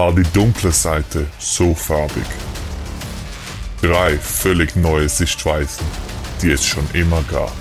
War die dunkle Seite so farbig. Drei völlig neue Sichtweisen, die es schon immer gab.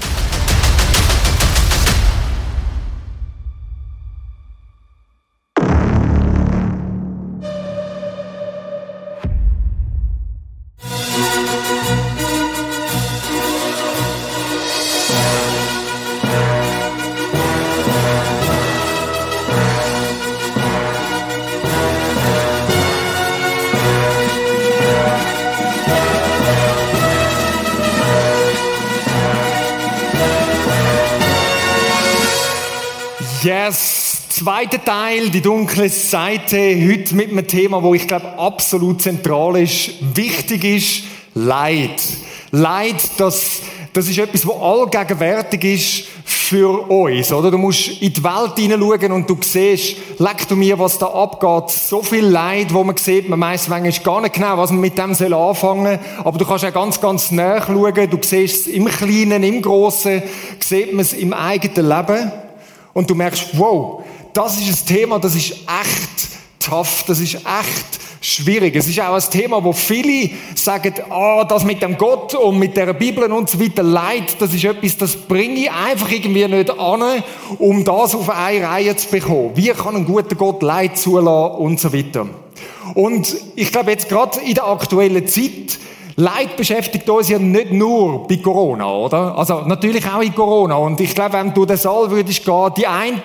Yes, zweiter Teil, die dunkle Seite, heute mit einem Thema, wo ich glaube absolut zentral ist, wichtig ist, Leid. Leid, das, das ist etwas, wo allgegenwärtig ist für uns, oder? Du musst in die Welt hineinschauen und du siehst, leck du mir, was da abgeht. So viel Leid, wo man sieht, man weiss manchmal gar nicht genau, was man mit dem soll anfangen soll. Aber du kannst auch ganz, ganz nah schauen. Du siehst es im Kleinen, im Großen, sieht man es im eigenen Leben. Und du merkst, wow, das ist ein Thema, das ist echt tough, das ist echt schwierig. Es ist auch ein Thema, wo viele sagen, ah, das mit dem Gott und mit der Bibel und so weiter, Leid, das ist etwas, das bringe ich einfach irgendwie nicht an, um das auf eine Reihe zu bekommen. Wie kann ein guter Gott Leid zulassen und so weiter. Und ich glaube jetzt gerade in der aktuellen Zeit Leid beschäftigt uns ja nicht nur bei Corona, oder? Also natürlich auch in Corona. Und ich glaube, wenn du den Saal würdest gehen, die einen,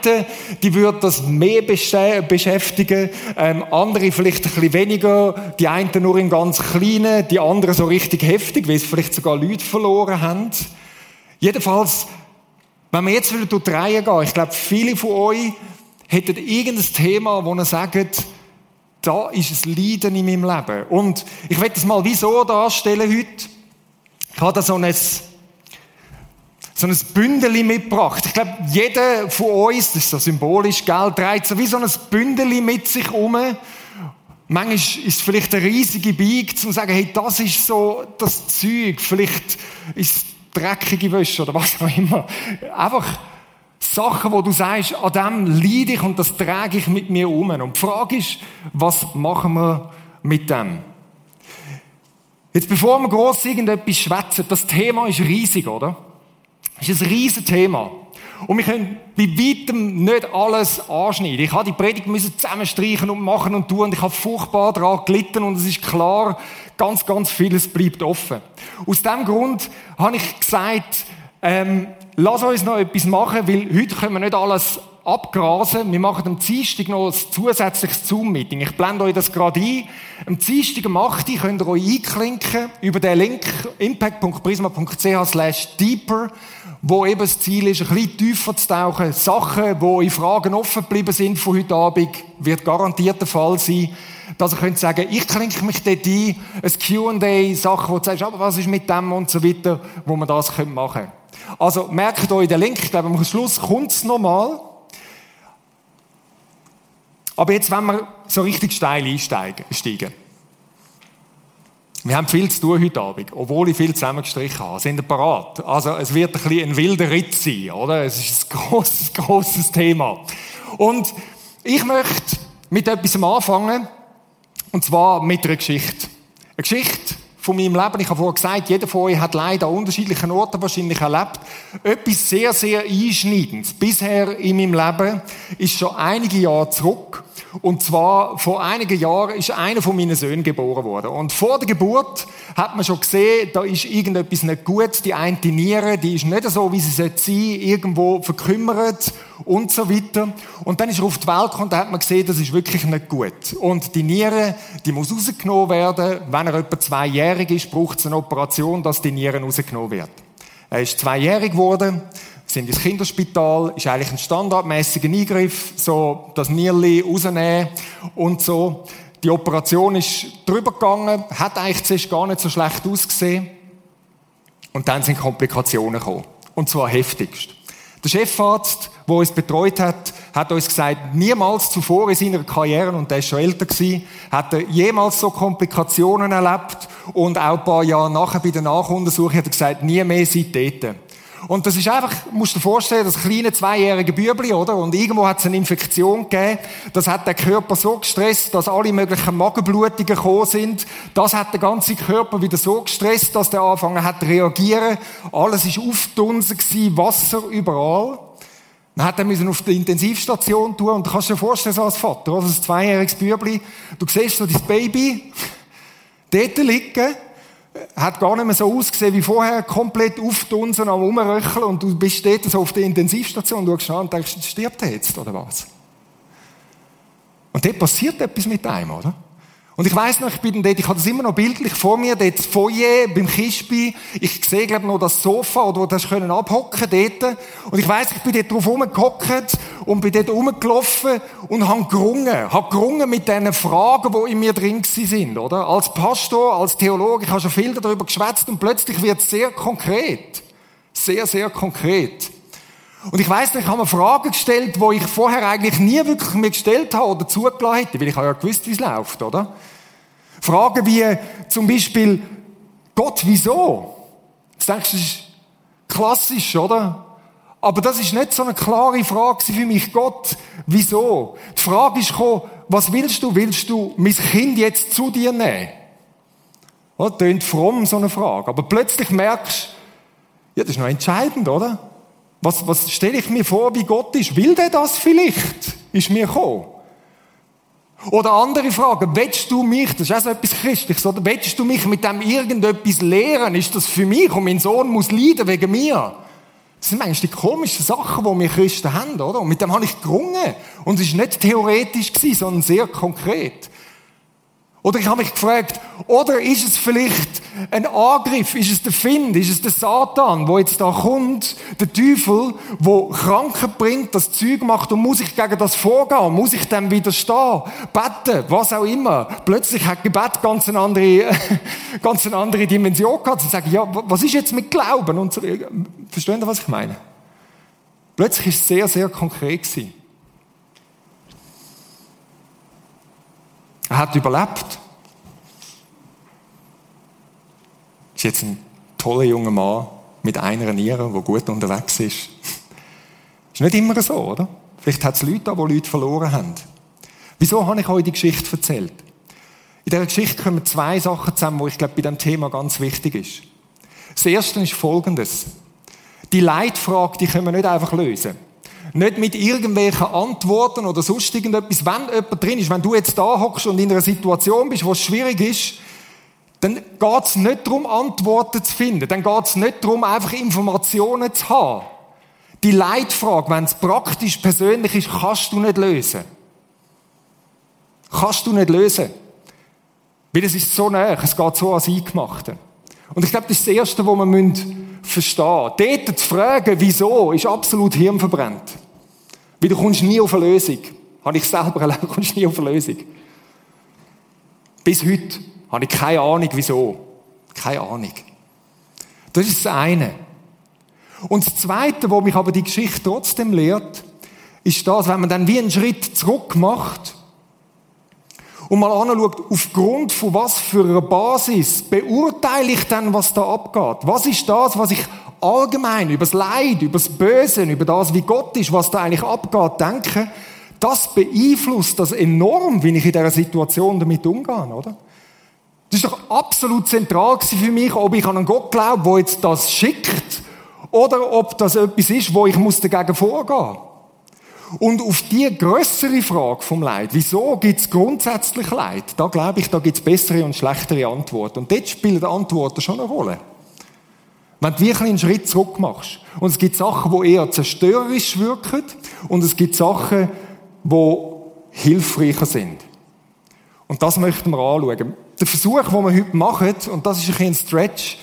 die würden das mehr beschäftigen, ähm, andere vielleicht ein bisschen weniger, die einen nur im ganz Kleinen, die anderen so richtig heftig, weil sie vielleicht sogar Leute verloren haben. Jedenfalls, wenn wir jetzt wieder durch die Reihe gehen, ich glaube, viele von euch hätten irgendein Thema, wo ihr sagt, da ist ein Leiden in meinem Leben. Und ich werde das mal wieso darstellen heute. Ich habe da so ein, so ein Bündel mitgebracht. Ich glaube, jeder von uns, das ist so symbolisch, gell, trägt so wie so ein Bündel mit sich um. Manchmal ist es vielleicht eine riesige Beig, zu sagen, hey, das ist so das Zeug. Vielleicht ist es dreckige Wäsche oder was auch immer. Einfach, Sachen, wo du sagst, an dem leide ich und das trage ich mit mir um. Und die Frage ist, was machen wir mit dem? Jetzt, bevor wir gross irgendetwas schwätzen, das Thema ist riesig, oder? Das ist ein riesiges Thema. Und wir können bei weitem nicht alles anschneiden. Ich habe die Predigt müssen zusammenstreichen und machen und tun und ich habe furchtbar daran gelitten und es ist klar, ganz, ganz vieles bleibt offen. Aus dem Grund habe ich gesagt, ähm, lass uns noch etwas machen, weil heute können wir nicht alles abgrasen. Wir machen am Dienstag noch ein zusätzliches Zoom-Meeting. Ich blende euch das gerade ein. Am Dienstag um 8 Uhr könnt ihr euch einklinken über den Link impact.prisma.ch slash deeper, wo eben das Ziel ist, ein bisschen tiefer zu tauchen. Sachen, wo in Fragen offen geblieben sind von heute Abend, wird garantiert der Fall sein dass ihr könnt sagen, ich klinke mich dort ein, ein Q&A, Sachen, wo du sagst, aber was ist mit dem und so weiter, wo man das machen können. Also merkt euch den Link, ich glaube, am Schluss kommt es nochmal. Aber jetzt, wenn wir so richtig steil einsteigen, wir haben viel zu tun heute Abend, obwohl ich viel zusammengestrichen habe. Sind ihr parat? Also, es wird ein bisschen ein wilder Ritt sein, oder? Es ist ein grosses, grosses Thema. Und ich möchte mit etwas anfangen, und zwar mit einer Geschichte. Eine Geschichte, von meinem Leben. Ich habe vorhin gesagt, jeder von euch hat leider an unterschiedlichen Orten wahrscheinlich erlebt. Etwas sehr, sehr Einschneidendes bisher in meinem Leben ist schon einige Jahre zurück. Und zwar, vor einigen Jahren ist einer von meinen Söhnen geboren worden. Und vor der Geburt hat man schon gesehen, da ist irgendetwas nicht gut. Die eine Niere, die ist nicht so, wie sie sein irgendwo verkümmert und so weiter. Und dann ist er auf die Welt gekommen, da hat man gesehen, das ist wirklich nicht gut. Und die Niere, die muss rausgenommen werden. Wenn er etwa zweijährig ist, braucht es eine Operation, dass die Niere rausgenommen wird. Er ist zweijährig geworden sind ins Kinderspital, ist eigentlich ein standardmäßiger Eingriff, so das Nierli rausnehmen und so. Die Operation ist drüber gegangen, hat eigentlich zuerst gar nicht so schlecht ausgesehen. Und dann sind Komplikationen gekommen. Und zwar heftigst. Der Chefarzt, der uns betreut hat, hat uns gesagt, niemals zuvor in seiner Karriere, und der ist schon älter gewesen, hat er jemals so Komplikationen erlebt. Und auch ein paar Jahre nachher bei der Nachuntersuchung hat er gesagt, nie mehr seitdem. Und das ist einfach, musst du dir vorstellen, das kleine zweijährige Bübli, oder? Und irgendwo hat es eine Infektion gegeben. Das hat der Körper so gestresst, dass alle möglichen Magenblutungen gekommen sind. Das hat den ganzen Körper wieder so gestresst, dass der angefangen hat zu reagieren. Alles ist aufdunsen gewesen, Wasser überall. Dann hat er müssen auf der Intensivstation tun. Und du kannst dir vorstellen, so als Vater, also ein zweijähriges Bübli, du siehst so dein Baby dort liegen, hat gar nicht mehr so ausgesehen wie vorher, komplett aufdunsen, am Rumröcheln und du bist dort so auf der Intensivstation, du schaust und denkst, stirbt er jetzt, oder was? Und dort passiert etwas mit einem, oder? Und ich weiss noch, ich bin dort, ich habe das immer noch bildlich vor mir, dort das Foyer beim Kispi. Ich sehe, glaube noch das Sofa, oder wo du können abhocken dort. Und ich weiss, ich bin dort drauf rumgehockt und bin dort rumgelaufen und habe gerungen. Habe gerungen mit diesen Fragen, die in mir drin sind, oder? Als Pastor, als Theologe, ich habe schon viel darüber geschwätzt und plötzlich wird es sehr konkret. Sehr, sehr konkret. Und ich weiss, ich habe mir Fragen gestellt, die ich vorher eigentlich nie wirklich mir gestellt habe oder zugelassen hätte, weil ich habe ja gewusst, wie es läuft, oder? Fragen wie zum Beispiel, Gott, wieso? Das denkst du, das ist klassisch, oder? Aber das ist nicht so eine klare Frage für mich. Gott, wieso? Die Frage ist gekommen, was willst du? Willst du mein Kind jetzt zu dir nehmen? Oh, das klingt fromm, so eine Frage. Aber plötzlich merkst du, ja, das ist noch entscheidend, oder? Was, was stelle ich mir vor, wie Gott ist? Will der das vielleicht? Ist mir gekommen? Oder andere Fragen. Willst du mich, das ist auch so etwas Christliches, oder? Willst du mich mit dem irgendetwas lehren? Ist das für mich? Und mein Sohn muss leiden wegen mir? Das sind eigentlich die komischen Sachen, die wir Christen haben, oder? Und mit dem habe ich gerungen. Und es war nicht theoretisch, sondern sehr konkret. Oder ich habe mich gefragt, oder ist es vielleicht ein Angriff? Ist es der Find? Ist es der Satan, wo jetzt da kommt? Der Teufel, wo Kranken bringt, das Zeug macht und muss ich gegen das vorgehen? Muss ich dem widerstehen? Beten? Was auch immer. Plötzlich hat Gebet ganz eine andere, ganz eine andere Dimension gehabt. Sie sagen, ja, was ist jetzt mit Glauben? Und so, verstehen Sie, was ich meine? Plötzlich ist es sehr, sehr konkret gewesen. Er hat überlebt. Ist jetzt ein toller junger Mann mit einer Niere, der gut unterwegs ist. Ist nicht immer so, oder? Vielleicht hat es Leute da, die Leute verloren haben. Wieso habe ich euch die Geschichte erzählt? In dieser Geschichte kommen zwei Sachen zusammen, wo ich glaube, bei diesem Thema ganz wichtig ist. Das erste ist folgendes. Die Leitfrage, die können wir nicht einfach lösen. Nicht mit irgendwelchen Antworten oder sonst irgendetwas. Wenn jemand drin ist, wenn du jetzt da hockst und in einer Situation bist, wo es schwierig ist, dann geht es nicht darum, Antworten zu finden. Dann geht es nicht darum, einfach Informationen zu haben. Die Leitfrage, wenn es praktisch persönlich ist, kannst du nicht lösen. Kannst du nicht lösen. Weil es ist so nah, es geht so ans Eingemachte. Und ich glaube, das ist das Erste, was wir verstehen müssen. Dort zu fragen, wieso, ist absolut hirnverbrennt. Weil du kommst nie auf eine Lösung. Habe ich selber erlebt, du kommst nie auf eine Lösung. Bis heute habe ich keine Ahnung, wieso. Keine Ahnung. Das ist das eine. Und das zweite, wo mich aber die Geschichte trotzdem lehrt, ist das, wenn man dann wie einen Schritt zurück macht und mal anschaut, aufgrund von was für einer Basis beurteile ich dann, was da abgeht. Was ist das, was ich allgemein über das Leid, über das Böse, über das, wie Gott ist, was da eigentlich abgeht, denke, das beeinflusst das enorm, wie ich in dieser Situation damit umgehe, oder? Das ist doch absolut zentral für mich, ob ich an einen Gott glaube, der jetzt das schickt, oder ob das etwas ist, wo ich muss dagegen vorgehen muss. Und auf die größere Frage vom Leid, wieso gibt es grundsätzlich Leid, da glaube ich, da gibt es bessere und schlechtere Antworten. Und dort spielen Antworten schon eine Rolle. Wenn du wirklich einen Schritt zurück machst. Und es gibt Sachen, die eher zerstörerisch wirken, und es gibt Sachen, die hilfreicher sind. Und das möchten wir anschauen. Der Versuch, den wir heute machen, und das ist ein Stretch,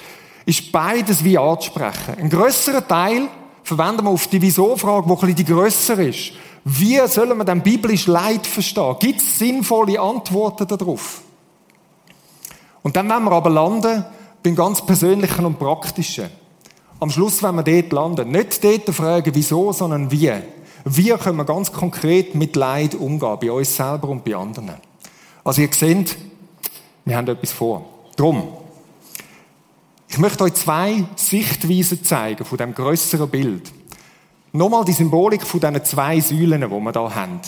ist beides wie anzusprechen. Ein grösserer Teil verwenden wir auf die Wieso-Frage, die ein bisschen die grösser ist. Wie sollen wir denn biblisch Leid verstehen? Gibt es sinnvolle Antworten darauf? Und dann werden wir aber landen beim ganz Persönlichen und Praktischen. Am Schluss werden wir dort landen. Nicht dort fragen, wieso, sondern wie. Wie können wir ganz konkret mit Leid umgehen, bei uns selber und bei anderen. Also ihr seht, wir haben etwas vor. Drum, Ich möchte euch zwei Sichtweisen zeigen von dem größeren Bild. Nochmal die Symbolik von diesen zwei Säulen, die wir hier haben.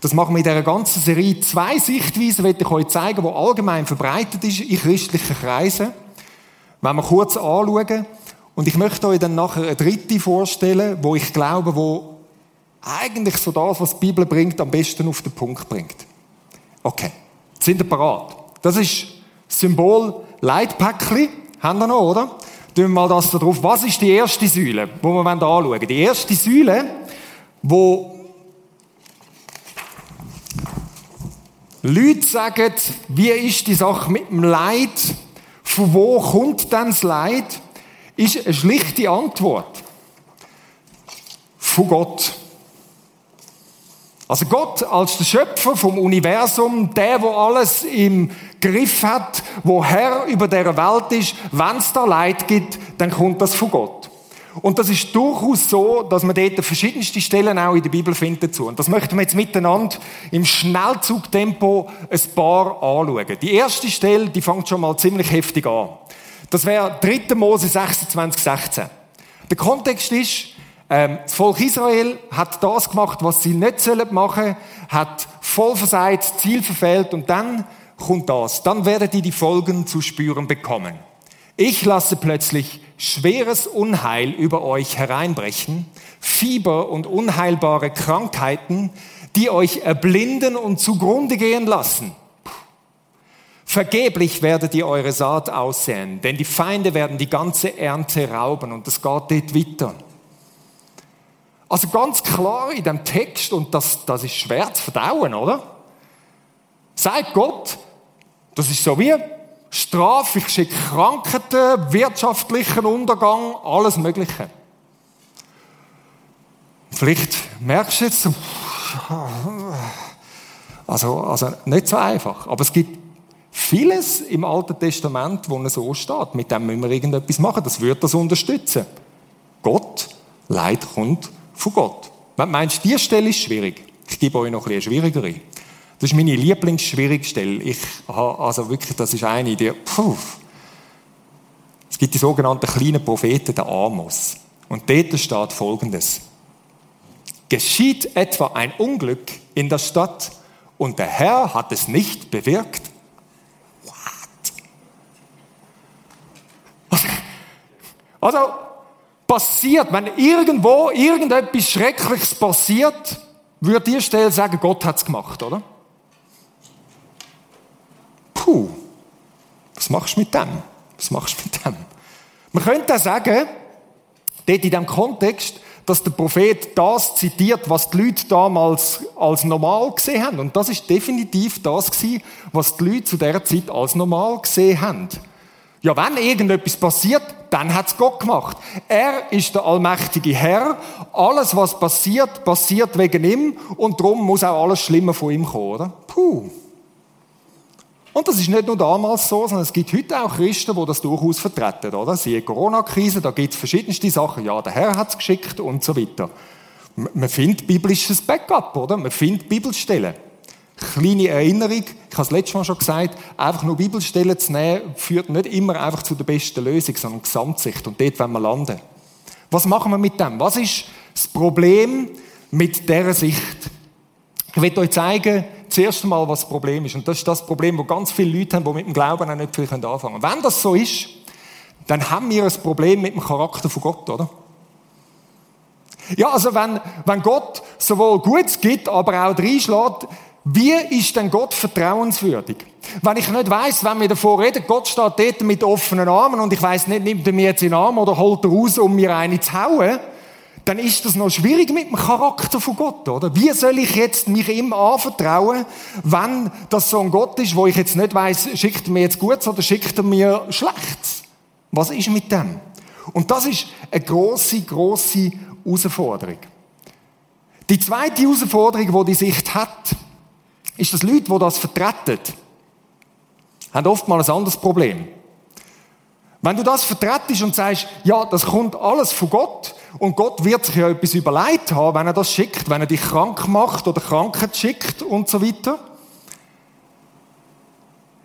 Das machen wir in dieser ganzen Serie. Zwei Sichtweisen möchte ich euch zeigen, die allgemein verbreitet ist in christlichen Kreisen. Wenn wir kurz anschauen. Und ich möchte euch dann nachher eine dritte vorstellen, wo ich glaube, wo eigentlich so das, was die Bibel bringt, am besten auf den Punkt bringt. Okay. Sind ihr parat? Das ist Symbol Leitpäckchen. Haben wir noch, oder? Tun wir mal das da drauf. Was ist die erste Säule, die wir anschauen wollen? Die erste Säule, wo Leute sagen, wie ist die Sache mit dem Leid? Von wo kommt denn das Leid? Ist eine schlichte Antwort. Von Gott. Also Gott als der Schöpfer vom Universum, der, wo alles im Griff hat, wo Herr über der Welt ist, wenn es da Leid gibt, dann kommt das von Gott. Und das ist durchaus so, dass man dort verschiedenste Stellen auch in der Bibel findet dazu. Und das möchten wir jetzt miteinander im Schnellzugtempo ein paar anschauen. Die erste Stelle, die fängt schon mal ziemlich heftig an. Das wäre 3. Mose 26, 16. Der Kontext ist, das Volk Israel hat das gemacht, was sie nicht sollen machen, hat voll versagt, Ziel verfehlt und dann kommt das. Dann werdet ihr die Folgen zu spüren bekommen. Ich lasse plötzlich schweres Unheil über euch hereinbrechen, Fieber und unheilbare Krankheiten, die euch erblinden und zugrunde gehen lassen. Vergeblich werdet ihr eure Saat aussehen, denn die Feinde werden die ganze Ernte rauben und es geht dort weiter. Also ganz klar in dem Text, und das, das ist schwer zu verdauen, oder? Sagt Gott, das ist so wie Strafe, ich schicke Krankheiten, wirtschaftlichen Untergang, alles Mögliche. Vielleicht merkst du jetzt, also, also nicht so einfach, aber es gibt vieles im Alten Testament, wo so steht, mit dem müssen wir irgendetwas machen, das wird das unterstützen. Gott, Leid kommt von Gott. Wenn du meinst, diese Stelle ist schwierig, ich gebe euch noch eine schwierigere. Das ist meine Lieblingsschwierigstelle. Ich habe, also wirklich, das ist eine, die, puh. Es gibt die sogenannten kleinen Propheten, der Amos. Und dort steht Folgendes. Geschieht etwa ein Unglück in der Stadt und der Herr hat es nicht bewirkt? What? Also, passiert, wenn irgendwo irgendetwas Schreckliches passiert, würde die Stelle sagen, Gott hat es gemacht, oder? Puh, was machst du mit dem? Was machst du mit dem? Man könnte auch sagen, dort in diesem Kontext, dass der Prophet das zitiert, was die Leute damals als normal gesehen haben. Und das ist definitiv das was die Leute zu dieser Zeit als normal gesehen haben. Ja, wenn irgendetwas passiert, dann hat's Gott gemacht. Er ist der allmächtige Herr. Alles, was passiert, passiert wegen ihm und darum muss auch alles Schlimme von ihm kommen, oder? Puh. Und das ist nicht nur damals so, sondern es gibt heute auch Christen, die das durchaus vertreten, oder? Siehe Corona-Krise, da gibt es verschiedenste Sachen. Ja, der Herr hat es geschickt und so weiter. Man findet biblisches Backup, oder? Man findet Bibelstellen. Kleine Erinnerung, ich habe es letztes Mal schon gesagt, einfach nur Bibelstellen zu nehmen, führt nicht immer einfach zu der besten Lösung, sondern Gesamtsicht. Und dort wollen wir landen. Was machen wir mit dem? Was ist das Problem mit dieser Sicht? Ich will euch zeigen, zuerst einmal, was das Problem ist. Und das ist das Problem, wo ganz viele Leute haben, die mit dem Glauben auch nicht viel anfangen können. Wenn das so ist, dann haben wir ein Problem mit dem Charakter von Gott, oder? Ja, also wenn, wenn Gott sowohl Gutes gibt, aber auch reinschlägt, wie ist denn Gott vertrauenswürdig? Wenn ich nicht weiß, wenn wir davor reden, Gott steht dort mit offenen Armen und ich weiß nicht, nimmt er mir jetzt in den Arm oder holt er raus, um mir eine zu hauen, dann ist das noch schwierig mit dem Charakter von Gott, oder? Wie soll ich jetzt mich ihm anvertrauen, wenn das so ein Gott ist, wo ich jetzt nicht weiß, schickt er mir jetzt Gutes oder schickt er mir Schlechtes? Was ist mit dem? Und das ist eine große, große Herausforderung. Die zweite Herausforderung, die die Sicht hat, ist, dass Leute, die das vertreten, haben oftmals ein anderes Problem. Wenn du das vertretest und sagst, ja, das kommt alles von Gott und Gott wird sich ja etwas überlegt haben, wenn er das schickt, wenn er dich krank macht oder Krankheit schickt und so weiter,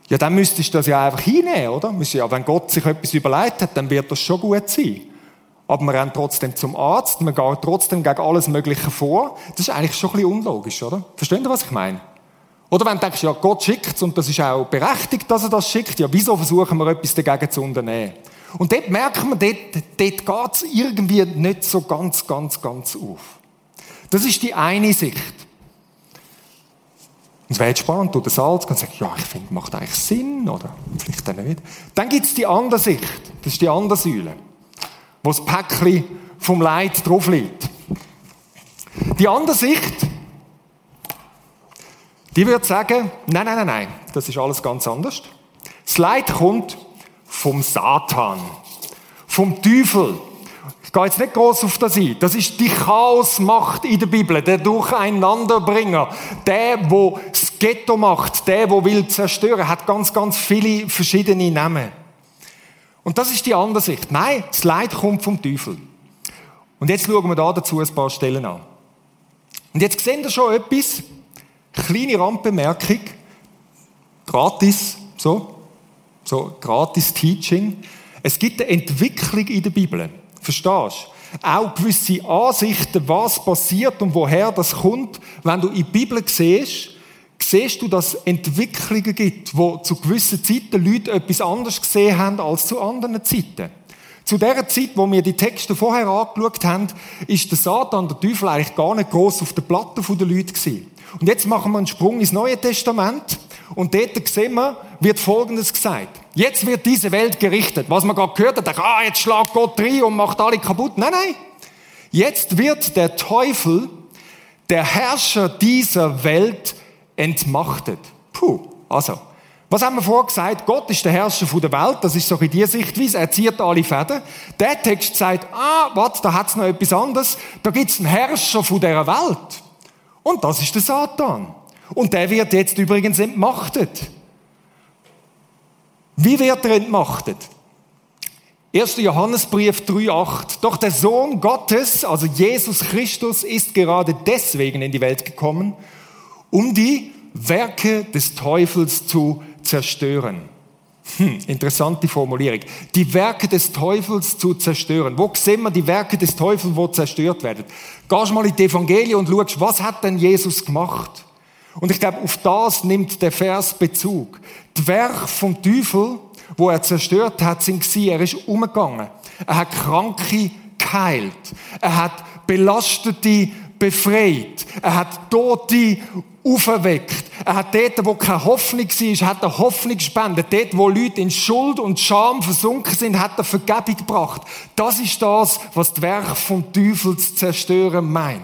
Ja, dann müsstest du das ja einfach hinnehmen, oder? Ja, wenn Gott sich etwas überlegt hat, dann wird das schon gut sein. Aber wir rennen trotzdem zum Arzt, wir gehen trotzdem gegen alles Mögliche vor. Das ist eigentlich schon ein bisschen unlogisch, oder? Versteht ihr, was ich meine? Oder wenn du denkst, ja, Gott schickt und das ist auch berechtigt, dass er das schickt, ja, wieso versuchen wir etwas dagegen zu unternehmen? Und dort merkt man, dort, dort geht es irgendwie nicht so ganz, ganz, ganz auf. Das ist die eine Sicht. Und es wäre jetzt spannend, du der Salz kann sagen, ja, ich finde, macht eigentlich Sinn, oder vielleicht auch nicht. Dann gibt es die andere Sicht, das ist die andere Säule, wo das Päckchen vom Leid drauf liegt. Die andere Sicht, die würde sagen, nein, nein, nein, nein, das ist alles ganz anders. Das Leid kommt vom Satan, vom Teufel. Ich gehe jetzt nicht groß auf das ein. Das ist die Chaosmacht in der Bibel, der Durcheinanderbringer, der, wo das Ghetto macht, der, wo will zerstören, hat ganz, ganz viele verschiedene Namen. Und das ist die andere Sicht. Nein, das Leid kommt vom Teufel. Und jetzt schauen wir da dazu ein paar Stellen an. Und jetzt sehen wir schon etwas, Kleine Randbemerkung. Gratis, so. So, gratis Teaching. Es gibt eine Entwicklung in der Bibel. Verstehst du? Auch gewisse Ansichten, was passiert und woher das kommt. Wenn du in die Bibel siehst, siehst du, dass es Entwicklungen gibt, wo zu gewissen Zeiten Leute etwas anderes gesehen haben als zu anderen Zeiten. Zu der Zeit, wo wir die Texte vorher angeschaut haben, ist der Satan, der Teufel, eigentlich gar nicht groß auf der Platte der Leute gewesen. Und jetzt machen wir einen Sprung ins Neue Testament. Und dort sehen wir, wird Folgendes gesagt. Jetzt wird diese Welt gerichtet. Was man gerade gehört hat, ah, jetzt schlagt Gott rein und macht alle kaputt. Nein, nein. Jetzt wird der Teufel, der Herrscher dieser Welt, entmachtet. Puh, also. Was haben wir vorher gesagt? Gott ist der Herrscher der Welt. Das ist so in die Sichtweise. Er zieht alle Fäden. Der Text sagt, ah, warte, da hat's noch etwas anderes. Da gibt's einen Herrscher dieser Welt. Und das ist der Satan. Und der wird jetzt übrigens entmachtet. Wie wird er entmachtet? 1. Johannesbrief 3,8. Doch der Sohn Gottes, also Jesus Christus, ist gerade deswegen in die Welt gekommen, um die Werke des Teufels zu zerstören. Hm, interessante Formulierung. Die Werke des Teufels zu zerstören. Wo sehen wir die Werke des Teufels, wo zerstört werden? Gehst mal in die Evangelien und schaust, was hat denn Jesus gemacht? Und ich glaube, auf das nimmt der Vers Bezug. Die Werke vom Teufel, wo er zerstört hat, sind sie, er ist umgegangen. Er hat Kranke geheilt. Er hat Belastete befreit. Er hat Tote auferweckt. Er hat dort, wo keine Hoffnung war, hat er Hoffnung gespendet. Dort, wo Leute in Schuld und Scham versunken sind, hat er Vergebung gebracht. Das ist das, was das Werk vom Teufel zu zerstören meint.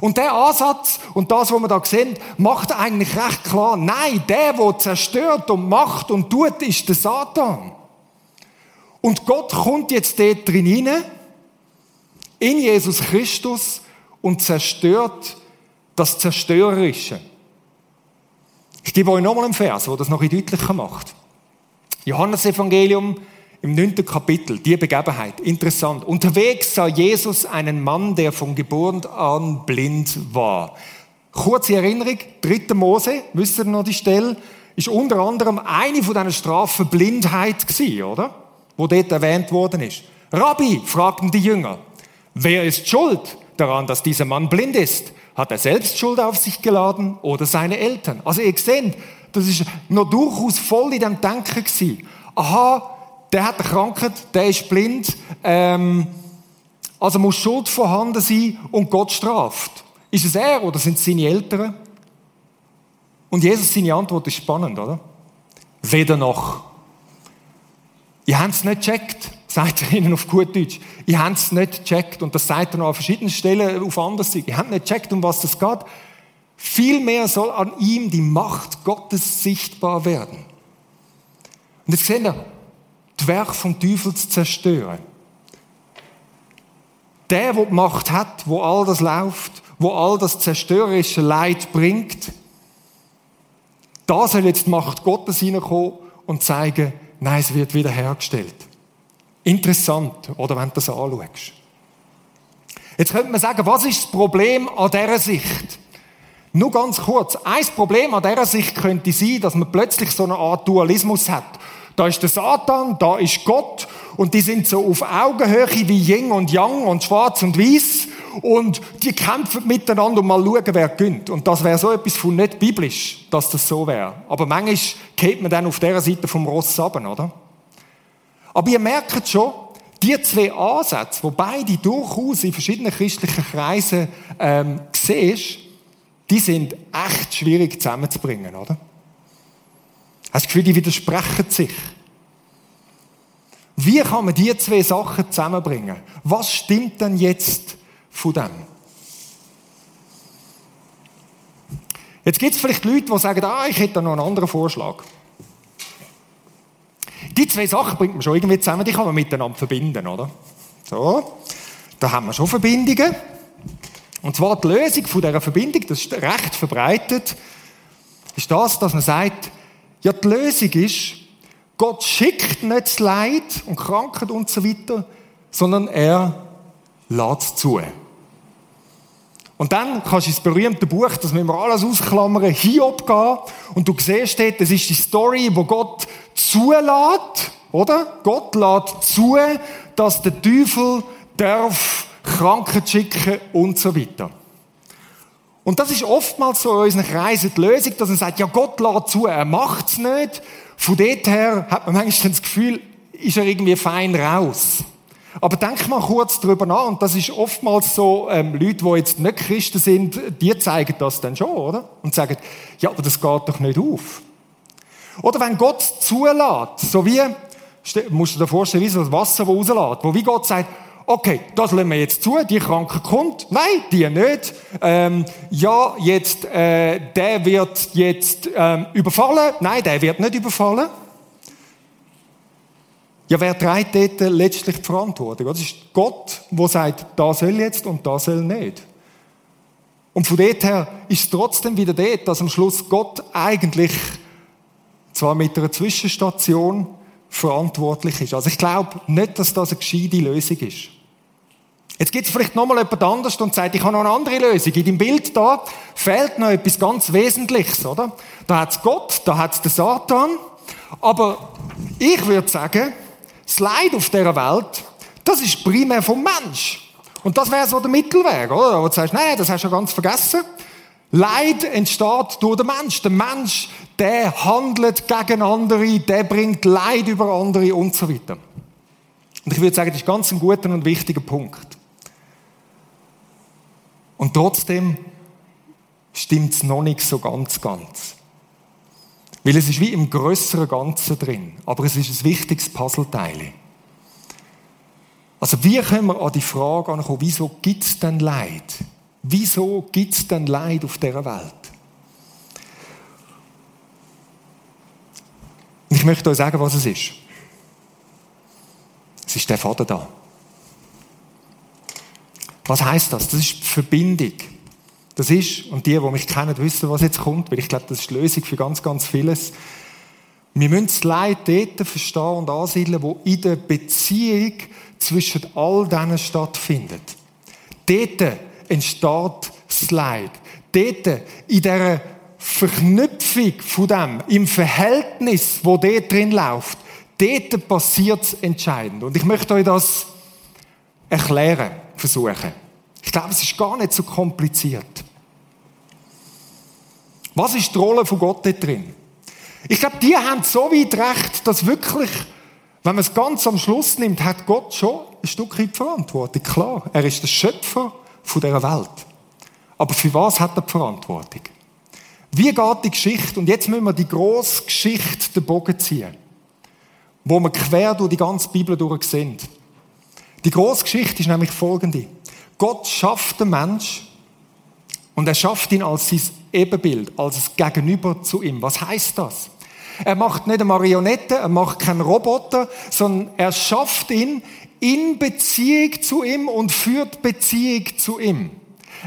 Und der Ansatz und das, was wir da sehen, macht eigentlich recht klar, nein, der, der zerstört und macht und tut, ist der Satan. Und Gott kommt jetzt dort drin hinein, in Jesus Christus und zerstört das Zerstörerische. Ich gebe euch nochmal einen Vers, der das noch deutlicher macht. Johannes Evangelium im neunten Kapitel, die Begebenheit. Interessant. Unterwegs sah Jesus einen Mann, der von Geburt an blind war. Kurze Erinnerung, 3. Mose, wisst ihr noch die Stelle, ist unter anderem eine von diesen Strafen Blindheit gewesen, oder? Wo dort erwähnt worden ist. Rabbi, fragten die Jünger, wer ist schuld daran, dass dieser Mann blind ist? Hat er selbst Schuld auf sich geladen oder seine Eltern? Also ihr seht, das ist noch durchaus voll in dem Denken gewesen. Aha, der hat eine Krankheit, der ist blind, ähm, also muss Schuld vorhanden sein und Gott straft. Ist es er oder sind es seine Eltern? Und Jesus, seine Antwort ist spannend, oder? Weder noch. Ihr habt es nicht gecheckt sagt er ihnen auf gut Deutsch. Ihr habt es nicht gecheckt. Und das sagt er noch an verschiedenen Stellen auf anders. Ihr habt nicht gecheckt, um was es geht. Vielmehr soll an ihm die Macht Gottes sichtbar werden. Und jetzt sehen wir, das Werk vom Teufel zu zerstören. Der, der die Macht hat, wo all das läuft, wo all das zerstörerische Leid bringt, da soll jetzt die Macht Gottes hineinkommen und zeigen, nein, es wird wieder hergestellt. Interessant, oder wenn du das anschaust. Jetzt könnte man sagen, was ist das Problem an dieser Sicht? Nur ganz kurz. Ein Problem an dieser Sicht könnte sein, dass man plötzlich so eine Art Dualismus hat. Da ist der Satan, da ist Gott und die sind so auf Augenhöhe wie Yin und Yang und Schwarz und Weiß und die kämpfen miteinander und mal schauen, wer gönnt. Und das wäre so etwas von nicht biblisch, dass das so wäre. Aber manchmal geht man dann auf dieser Seite vom Ross ab, oder? Aber ihr merkt schon, die zwei Ansätze, wo beide durchaus in verschiedenen christlichen Kreisen ähm, siehst, die sind echt schwierig zusammenzubringen, oder? Hast du das Gefühl, die widersprechen sich? Wie kann man diese zwei Sachen zusammenbringen? Was stimmt denn jetzt von dem? Jetzt gibt es vielleicht Leute, die sagen, ah, ich hätte noch einen anderen Vorschlag. Die zwei Sachen bringt man schon irgendwie zusammen, die kann man miteinander verbinden, oder? So, da haben wir schon Verbindungen. Und zwar die Lösung von dieser Verbindung, das ist recht verbreitet, ist das, dass man sagt, ja, die Lösung ist, Gott schickt nicht das Leid und Krankheit und so weiter, sondern er lädt es zu. Und dann kannst du ins berühmte Buch, das müssen wir alles ausklammern, Hiob gehen und du siehst dort, das ist die Story, wo Gott zulässt, oder? Gott lädt zu, dass der Teufel darf Krankheit schicken und so weiter. Und das ist oftmals so in unseren Kreisen die Lösung, dass man sagt, ja, Gott lädt zu, er macht's nicht. Von dort her hat man manchmal das Gefühl, ist er irgendwie fein raus. Aber denk mal kurz darüber nach, und das ist oftmals so, ähm, Leute, die jetzt nicht Christen sind, die zeigen das dann schon, oder? Und sagen, ja, aber das geht doch nicht auf. Oder wenn Gott zulässt, so wie, musst du dir vorstellen, wie so das Wasser, das rauslässt, wo wie Gott sagt, okay, das lassen wir jetzt zu, die Kranke kommt, nein, die nicht. Ähm, ja, jetzt, äh, der wird jetzt ähm, überfallen, nein, der wird nicht überfallen. Ja, wer trägt dort letztlich die Verantwortung? Das ist Gott, der sagt, da soll jetzt und da soll nicht. Und von dort her ist es trotzdem wieder dort, dass am Schluss Gott eigentlich zwar mit einer Zwischenstation verantwortlich ist. Also ich glaube nicht, dass das eine gescheite Lösung ist. Jetzt gibt es vielleicht nochmal jemand anders und sagt, ich habe noch eine andere Lösung. In dem Bild da fehlt noch etwas ganz Wesentliches, oder? Da hat es Gott, da hat es den Satan. Aber ich würde sagen, das Leid auf dieser Welt, das ist primär vom Mensch. Und das wäre so der Mittelweg, oder? Wo du sagst, nein, das hast du ganz vergessen. Leid entsteht durch den Mensch. Der Mensch, der handelt gegen andere, der bringt Leid über andere und so weiter. Und ich würde sagen, das ist ganz ein guter und wichtiger Punkt. Und trotzdem stimmt es noch nicht so ganz, ganz. Weil es ist wie im größeren Ganzen drin. Aber es ist ein wichtiges Puzzleteil. Also wie können wir an die Frage ankommen, wieso gibt es denn Leid? Wieso gibt es denn Leid auf dieser Welt? Ich möchte euch sagen, was es ist. Es ist der Vater da. Was heißt das? Das ist die Verbindung. Das ist, und die, die mich kennen, wissen, was jetzt kommt, weil ich glaube, das ist die Lösung für ganz, ganz vieles. Wir müssen das Leid dort verstehen und ansiedeln, wo in der Beziehung zwischen all denen stattfindet. Dort entsteht das Leid. Dort, in dieser Verknüpfung von dem, im Verhältnis, wo dort drin läuft, dort passiert es entscheidend. Und ich möchte euch das erklären, versuchen. Ich glaube, es ist gar nicht so kompliziert. Was ist die Rolle von Gott dort drin? Ich glaube, die haben so weit recht, dass wirklich, wenn man es ganz am Schluss nimmt, hat Gott schon ein Stück weit Verantwortung. Klar, er ist der Schöpfer von dieser Welt. Aber für was hat er die Verantwortung? Wie geht die Geschichte? Und jetzt müssen wir die grosse Geschichte den Bogen ziehen, wo wir quer durch die ganze Bibel durch sind. Die grosse Geschichte ist nämlich folgende. Gott schafft den Mensch und er schafft ihn als sein Ebenbild, als Gegenüber zu ihm. Was heißt das? Er macht nicht eine Marionette, er macht keinen Roboter, sondern er schafft ihn in Beziehung zu ihm und führt Beziehung zu ihm.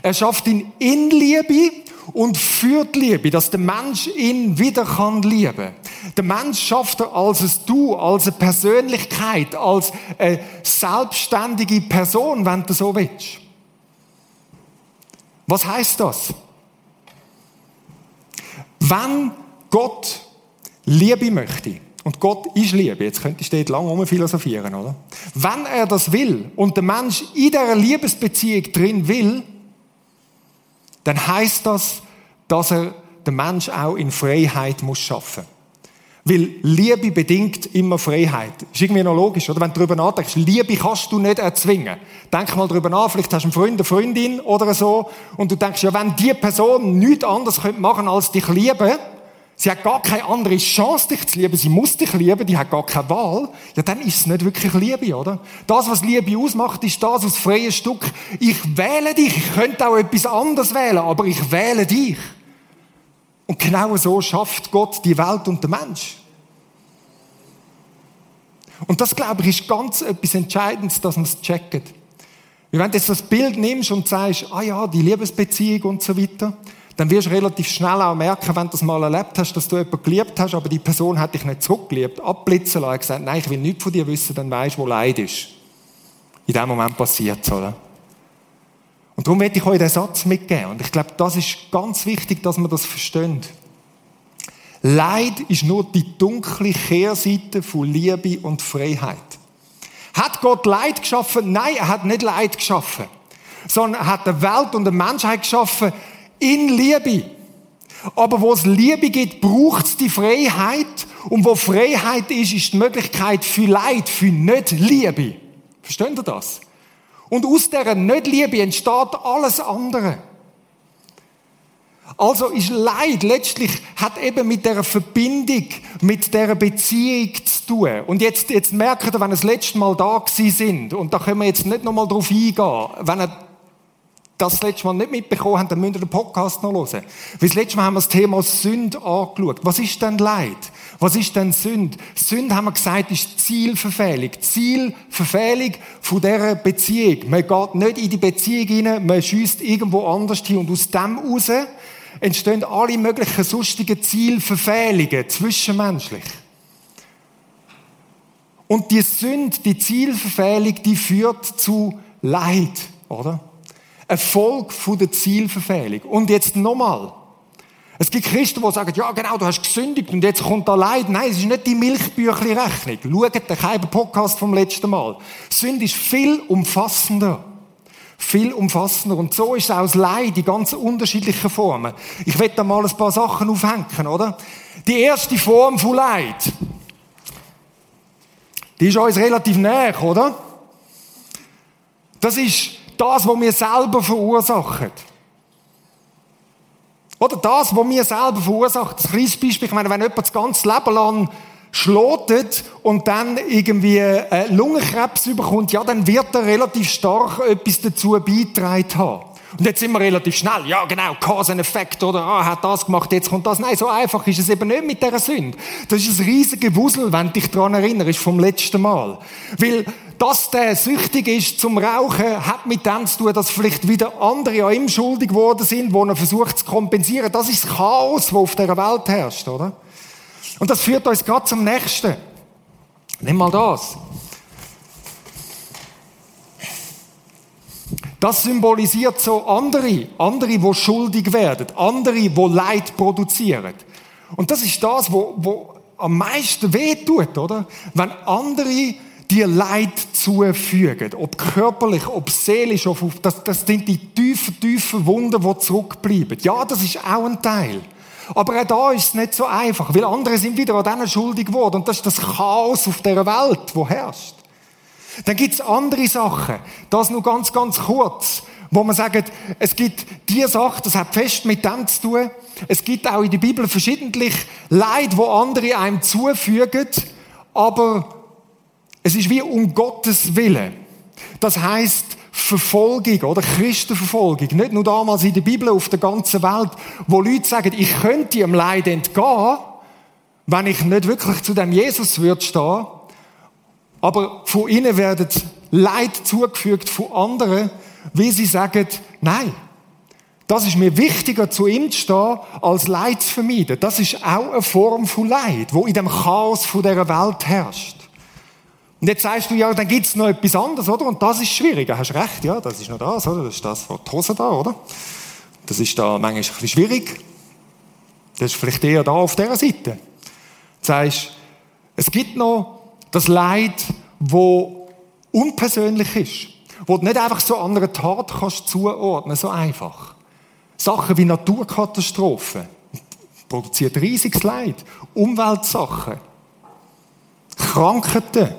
Er schafft ihn in Liebe und führt Liebe, dass der Mensch ihn wieder kann lieben. Der Mensch schafft er als ein Du, als eine Persönlichkeit, als eine selbstständige Person, wenn du so willst. Was heißt das? Wenn Gott Liebe möchte, und Gott ist Liebe, jetzt könnte ich dort lange philosophieren, oder? Wenn er das will und der Mensch in dieser Liebesbeziehung drin will, dann heißt das, dass er den Mensch auch in Freiheit muss schaffen. Weil Liebe bedingt immer Freiheit. Ist irgendwie noch logisch, oder? Wenn du darüber nachdenkst, Liebe kannst du nicht erzwingen. Denk mal darüber nach, vielleicht hast du einen Freund, eine Freundin oder so, und du denkst, ja, wenn die Person nichts anderes machen könnte, als dich lieben, sie hat gar keine andere Chance, dich zu lieben, sie muss dich lieben, die hat gar keine Wahl, ja, dann ist es nicht wirklich Liebe, oder? Das, was Liebe ausmacht, ist das aus freiem Stück. Ich wähle dich, ich könnte auch etwas anderes wählen, aber ich wähle dich. Und genau so schafft Gott die Welt und den Mensch. Und das, glaube ich, ist ganz etwas Entscheidendes, dass man es checkt. Wenn du jetzt das Bild nimmst und sagst, ah ja, die Liebesbeziehung und so weiter, dann wirst du relativ schnell auch merken, wenn du das mal erlebt hast, dass du jemanden geliebt hast, aber die Person hat dich nicht zurückgeliebt, abblitzen lassen, gesagt, nein, ich will nichts von dir wissen, dann weißt du, wo Leid ist. In dem Moment passiert es, oder? Und darum werde ich euch den Satz mitgeben. Und ich glaube, das ist ganz wichtig, dass man das versteht. Leid ist nur die dunkle Kehrseite von Liebe und Freiheit. Hat Gott Leid geschaffen? Nein, er hat nicht Leid geschaffen. Sondern er hat die Welt und die Menschheit geschaffen in Liebe. Aber wo es Liebe gibt, braucht es die Freiheit. Und wo Freiheit ist, ist die Möglichkeit für Leid, für Nicht-Liebe. Versteht ihr das? Und aus dieser Nicht-Liebe entsteht alles andere. Also ist Leid letztlich, hat eben mit der Verbindung, mit der Beziehung zu tun. Und jetzt, jetzt merkt ihr, wenn ihr das letzte Mal da gewesen sind, und da können wir jetzt nicht nochmal drauf eingehen, wenn ihr das letzte Mal nicht mitbekommen habt, dann müsst ihr den Podcast noch hören. Weil das letzte Mal haben wir das Thema Sünde angeschaut. Was ist denn Leid? Was ist denn Sünde? Sünde, haben wir gesagt, ist Zielverfehlung. Zielverfehlung von dieser Beziehung. Man geht nicht in die Beziehung rein, man schießt irgendwo anders hin und aus dem heraus entstehen alle möglichen sonstigen Zielverfehlungen zwischenmenschlich. Und die Sünde, die Zielverfehlung, die führt zu Leid, oder? Erfolg von der Zielverfehlung. Und jetzt nochmal. Es gibt Christen, die sagen, ja genau, du hast gesündigt und jetzt kommt da Leid. Nein, es ist nicht die Milchbüchli-Rechnung. Schaut den Keiber Podcast vom letzten Mal. Sünde ist viel umfassender. Viel umfassender. Und so ist es auch das Leid in ganz unterschiedlichen Formen. Ich werde da mal ein paar Sachen aufhängen, oder? Die erste Form von Leid, die ist uns relativ näher, oder? Das ist das, was wir selber verursachen. Oder das, was wir selber verursachen. Das kleines Beispiel, ich meine, wenn jemand das ganze Leben lang schlotet und dann irgendwie äh, Lungenkrebs überkommt, ja, dann wird er relativ stark etwas dazu beitragen haben. Und jetzt sind wir relativ schnell. Ja, genau, Cause-Effekt, oder, ah, hat das gemacht, jetzt kommt das. Nein, so einfach ist es eben nicht mit dieser Sünde. Das ist ein riesiges Wusel, wenn du dich daran erinnerst, vom letzten Mal. Weil, dass der süchtig ist zum Rauchen, hat mit dem zu tun, dass vielleicht wieder andere an ihm schuldig geworden sind, wo er versucht zu kompensieren. Das ist das Chaos, das auf dieser Welt herrscht, oder? Und das führt uns gerade zum Nächsten. Nimm mal das. Das symbolisiert so andere, andere, die schuldig werden, andere, die Leid produzieren. Und das ist das, wo, wo am meisten wehtut, oder? Wenn andere dir Leid zufügen, ob körperlich, ob seelisch, ob, das, das sind die tiefen, tiefen Wunden, die zurückbleiben. Ja, das ist auch ein Teil. Aber auch da ist es nicht so einfach, weil andere sind wieder an denen schuldig geworden. Und das ist das Chaos auf der Welt, wo herrscht. Dann gibt es andere Sachen. Das nur ganz, ganz kurz. Wo man sagt, es gibt diese Sache, das hat fest mit dem zu tun. Es gibt auch in der Bibel verschiedentlich Leid, wo andere einem zufügen. Aber es ist wie um Gottes Willen. Das heißt, Verfolgung oder Christenverfolgung. Nicht nur damals in der Bibel, auf der ganzen Welt, wo Leute sagen, ich könnte ihrem Leid entgehen, wenn ich nicht wirklich zu dem Jesus würde stehen. Aber von ihnen werden Leid zugefügt von anderen, wie sie sagen, nein, das ist mir wichtiger, zu ihm zu stehen, als Leid zu vermeiden. Das ist auch eine Form von Leid, wo in dem Chaos von dieser Welt herrscht. Und jetzt sagst du, ja, dann gibt's noch etwas anderes, oder? Und das ist schwierig. Du hast recht, ja, das ist noch das, oder? Das ist das von die Hose da, oder? Das ist da manchmal ein bisschen schwierig. Das ist vielleicht eher da auf dieser Seite. Du sagst, es gibt noch das Leid, wo unpersönlich ist. Wo du nicht einfach so an einer Tat kannst zuordnen, so einfach. Sachen wie Naturkatastrophen produziert riesiges Leid. Umweltsachen. Krankheiten.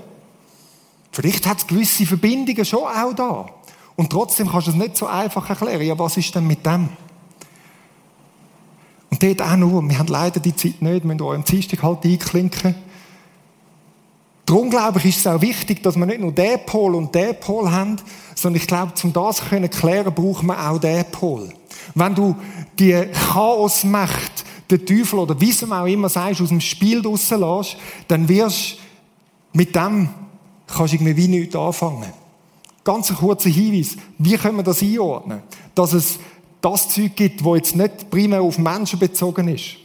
Vielleicht hat es gewisse Verbindungen schon auch da. Und trotzdem kannst du es nicht so einfach erklären. Ja, was ist denn mit dem? Und dort auch nur, wir haben leider die Zeit nicht, wir müssen euren Dienstag halt einklinken. Darum glaube ich, ist es auch wichtig, dass wir nicht nur den Pol und den Pol haben, sondern ich glaube, um das zu klären, braucht man auch den Pol. Wenn du die Chaosmacht, den Teufel oder wie es auch immer sagst, aus dem Spiel rauslässt, dann wirst mit dem kannst du irgendwie wie nichts anfangen. Ganz ein kurzer Hinweis. Wie können wir das einordnen? Dass es das Zeug gibt, wo jetzt nicht primär auf Menschen bezogen ist.